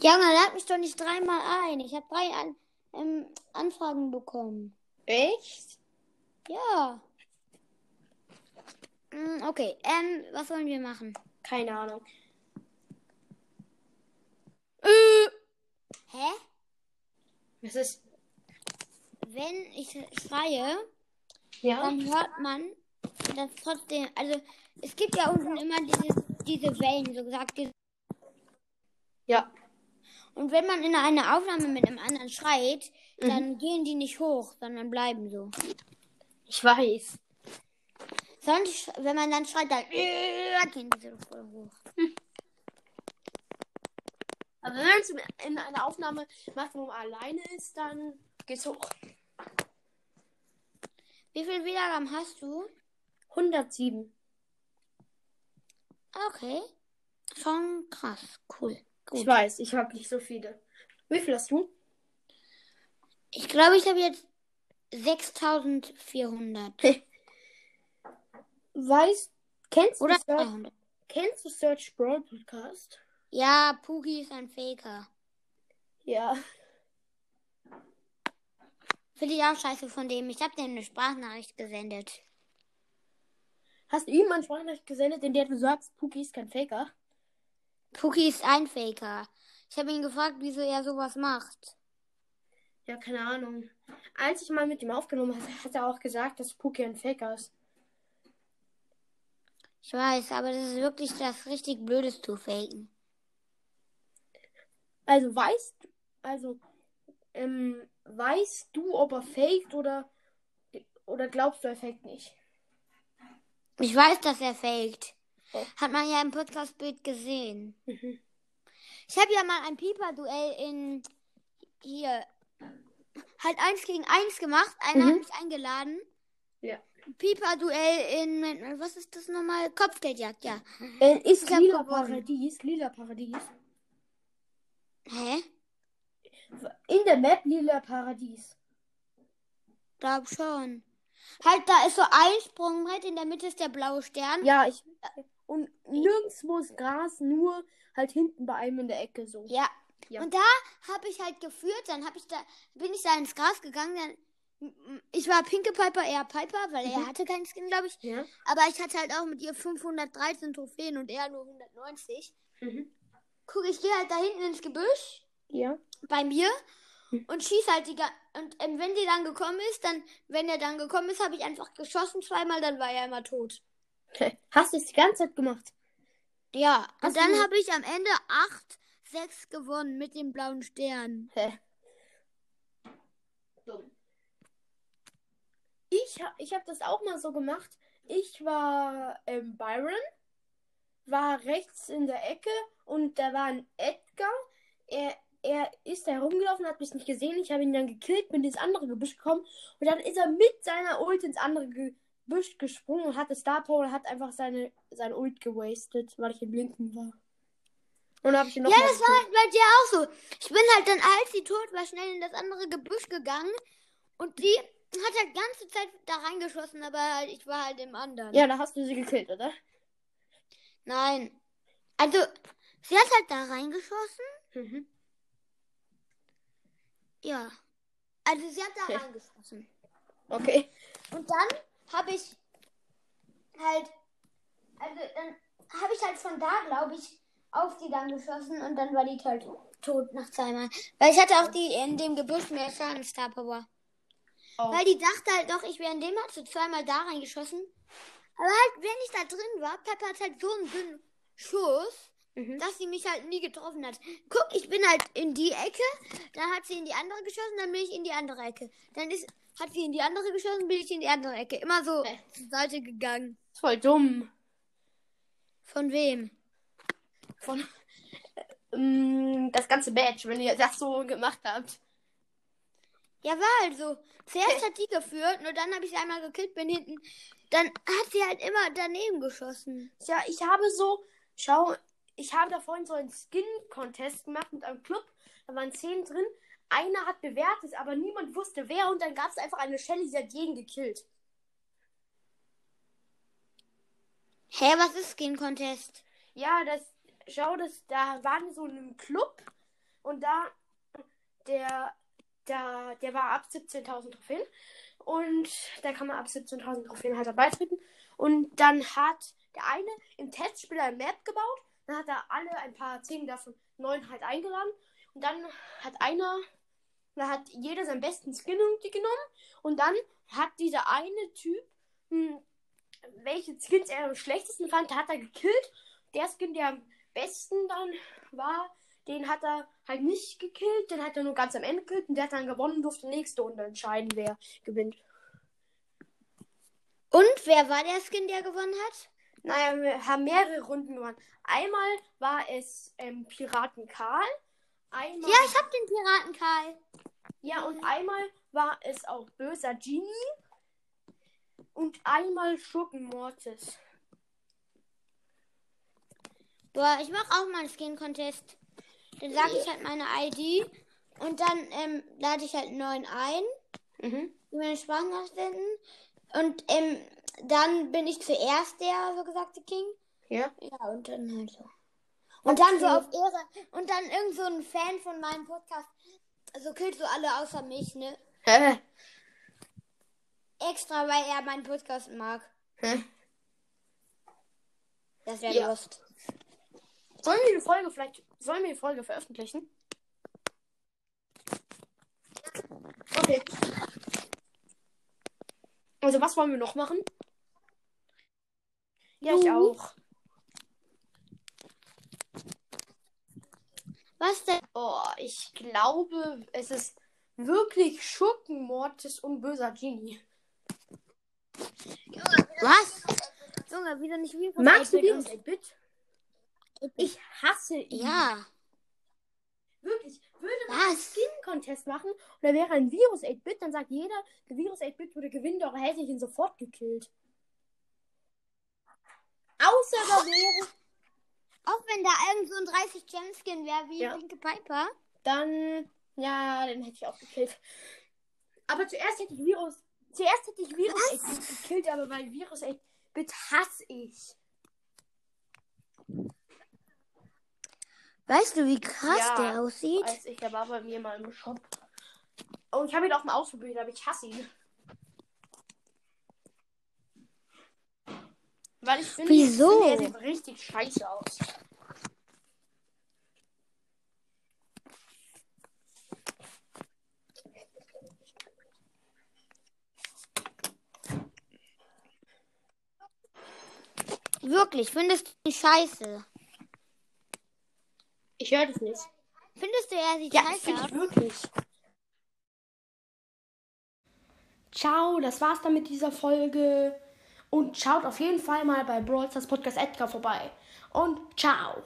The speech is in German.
Junge, lad mich doch nicht dreimal ein. Ich habe drei An ähm, Anfragen bekommen. Echt? Ja. Mm, Okay, ähm, was wollen wir machen? Keine Ahnung. Hä? Was ist? Wenn ich schreie, Ja? dann hört man das trotzdem. Also, es gibt ja unten immer diese, diese Wellen, so gesagt. Diese, Ja. Und wenn man in einer Aufnahme mit einem anderen schreit, dann gehen die nicht hoch, sondern bleiben so. Ich weiß. Sonst, wenn man dann schreit, dann gehen die so voll hoch. Aber wenn man es in einer Aufnahme macht, wo man alleine ist, dann geht's hoch. Wie viel Wiedergaben hast du? 107. Okay. Schon krass. Cool. Ich Gut. weiß, ich habe nicht so viele. Wie viel hast du? Ich glaube, ich habe jetzt 6400. Weißt, kennst Oder du, Search, 200. kennst du Search Brawl Podcast? Ja, Puki ist ein Faker. Ja. Finde ich auch scheiße von dem. Ich habe dem eine Sprachnachricht gesendet. Hast du ihm eine Sprachnachricht gesendet, in der du sagst, Puki ist kein Faker? Puki ist ein Faker. Ich habe ihn gefragt, wieso er sowas macht. Ja, keine Ahnung. Als ich mal mit ihm aufgenommen habe, hat er auch gesagt, dass Puki ein Faker ist. Ich weiß, aber das ist wirklich das richtig Blödes zu faken. Also weißt also ähm, weißt du, ob er faked oder oder glaubst du, er faked nicht? Ich weiß, dass er faked. Oh. Hat man ja im Podcast-Bild gesehen. Mhm. Ich habe ja mal ein Pieper-Duell in hier halt eins gegen eins gemacht. Einer Mhm. hat mich eingeladen. Ja. Pieper-Duell in was ist das nochmal? Kopfgeldjagd, ja. Äh, ist lila gewonnen. Paradies, lila Paradies. Hä? In der Map lila Paradies. Glaub schon. Halt, da ist so ein Sprungbrett, in der Mitte ist der blaue Stern. Ja, ich und nirgendwo ist Gras, nur halt hinten bei einem in der Ecke so. Ja. Ja. Und da habe ich halt geführt, dann hab ich da, bin ich da ins Gras gegangen, dann, ich war Pinke Piper, eher Piper, weil er Mhm. hatte keinen Skin, glaube ich. Ja. Aber ich hatte halt auch mit ihr 513 Trophäen und er nur 190. Mhm. Guck, ich gehe halt da hinten ins Gebüsch Ja. bei mir Mhm. und schieß halt die und ähm, wenn sie dann gekommen ist, dann wenn er dann gekommen ist, habe ich einfach geschossen zweimal, dann war er immer tot. Hast du es die ganze Zeit gemacht? Ja, Hast und dann habe ich am Ende 8 6 gewonnen mit dem blauen Stern. Hä? Dumm. Ich, ich habe das auch mal so gemacht. Ich war ähm, Byron, war rechts in der Ecke und da war ein Edgar. Er, er ist da herumgelaufen, hat mich nicht gesehen. Ich habe ihn dann gekillt, bin ins andere Gebüsch gekommen und dann ist er mit seiner Ult ins andere Gebüsch gesprungen und hatte Star Power und hat einfach seine, sein Ult gewastet, weil ich im Linken war. Und habe ich ihn noch Ja, das war halt bei dir auch so. Ich bin halt dann, als sie tot war, schnell in das andere Gebüsch gegangen und die hat halt ganze Zeit da reingeschossen, aber halt, ich war halt im anderen. Ja, da hast du sie gekillt, oder? Nein. Also, sie hat halt da reingeschossen. Mhm. Ja. Also, sie hat da Ja. reingeschossen. Okay. Und dann habe ich halt, also dann habe ich halt von da, glaube ich, auf die dann geschossen und dann war die halt tot nach zweimal. Weil ich hatte auch die in dem Gebüsch mehr Schaden Star Power. Oh. Weil die dachte halt doch, ich wäre in dem hat so zweimal da reingeschossen. Aber halt, wenn ich da drin war, Pepper hat halt so einen dünnen Schuss, Mhm. dass sie mich halt nie getroffen hat. Guck, ich bin halt in die Ecke, dann hat sie in die andere geschossen, dann bin ich in die andere Ecke. Dann ist, hat sie in die andere geschossen, bin ich in die andere Ecke. Immer so Hä? zur Seite gegangen. Voll dumm. Von wem? Von ähm, das ganze Badge, wenn ihr das so gemacht habt. Ja, war halt so. Zuerst hat die geführt, nur dann habe ich sie einmal gekillt, bin hinten. Dann hat sie halt immer daneben geschossen. Ja, ich habe so, schau, ich habe da vorhin so einen Skin-Contest gemacht mit einem Club. Da waren zehn drin. Einer hat bewertet, aber niemand wusste wer. Und dann gab es einfach eine Shelly, die hat jeden gekillt. Hä, was ist Skin Contest? Ja, das, schau, das, da waren so in einem Club. Und da, der, der, der war ab 17.000 Trophäen. Und da kann man ab 17.000 Trophäen halt dabei treten. Und dann hat der eine im Testspiel ein Map gebaut. Dann hat er alle ein paar, zehn davon, neun halt eingeladen. Und dann hat einer, da hat jeder seinen besten Skin irgendwie genommen. Und dann hat dieser eine Typ, hm, welche Skins er am schlechtesten fand, hat er gekillt. Der Skin, der am besten dann war, den hat er halt nicht gekillt. Den hat er nur ganz am Ende gekillt. Und der hat dann gewonnen, durfte nächste Runde entscheiden, wer gewinnt. Und wer war der Skin, der gewonnen hat? Naja, wir haben mehrere Runden gewonnen. Einmal war es ähm, Piraten Karl. Einmal, Ja, ich hab den Piraten Karl. ja, und einmal war es auch böser Genie. Und einmal Schurken Mortis. Boah, ich mach auch mal einen Skin-Contest. Dann sage ich halt meine ID und dann ähm, lade ich halt einen neuen ein, Mhm. die meine Sprachnachricht senden. Und ähm, dann bin ich zuerst der so gesagte King. Ja. Ja, und dann halt so. Und dann so auf Ehre. Und dann irgend so ein Fan von meinem Podcast. Also killt so alle außer mich, ne? Hä? Extra, weil er meinen Podcast mag. Hä? Das wäre Ja. Lust. Sollen wir die Folge vielleicht, sollen wir die Folge veröffentlichen? Okay. Also was wollen wir noch machen? Ja, ich auch. Was denn? Oh, ich glaube, es ist wirklich Schurken Mortis und böser Genie. Was? Junge, wieder nicht wie Magst du Virus 8-Bit? Ich hasse ihn. Ja. Wirklich. Würde man einen? Skin-Contest machen und da wäre ein Virus 8-Bit, dann sagt jeder, der Virus 8-Bit würde gewinnen, doch er hätte ihn sofort gekillt. Außer da wäre. Auch wenn da irgend so ein 30 Gem Skin wäre wie Ja. Pinke Piper. Dann. Ja, den hätte ich auch gekillt. Aber zuerst hätte ich Virus. Zuerst hätte ich Virus 8-Bit gekillt, aber bei Virus 8-Bit hasse ich. Weißt du, wie krass Ja, der aussieht? Als ich, der war bei mir mal im Shop. Und ich habe ihn auch mal ausprobiert, aber ich hasse ihn. Weil ich finde, Wieso? Ich finde, er sieht richtig scheiße aus. Wirklich, findest du ihn scheiße? Ich höre das nicht. Findest du, er sieht Ja, scheiße finde aus? ich wirklich. Ciao, das war's dann mit dieser Folge. Und schaut auf jeden Fall mal bei Brawl Stars Podcast Edgar vorbei. Und ciao.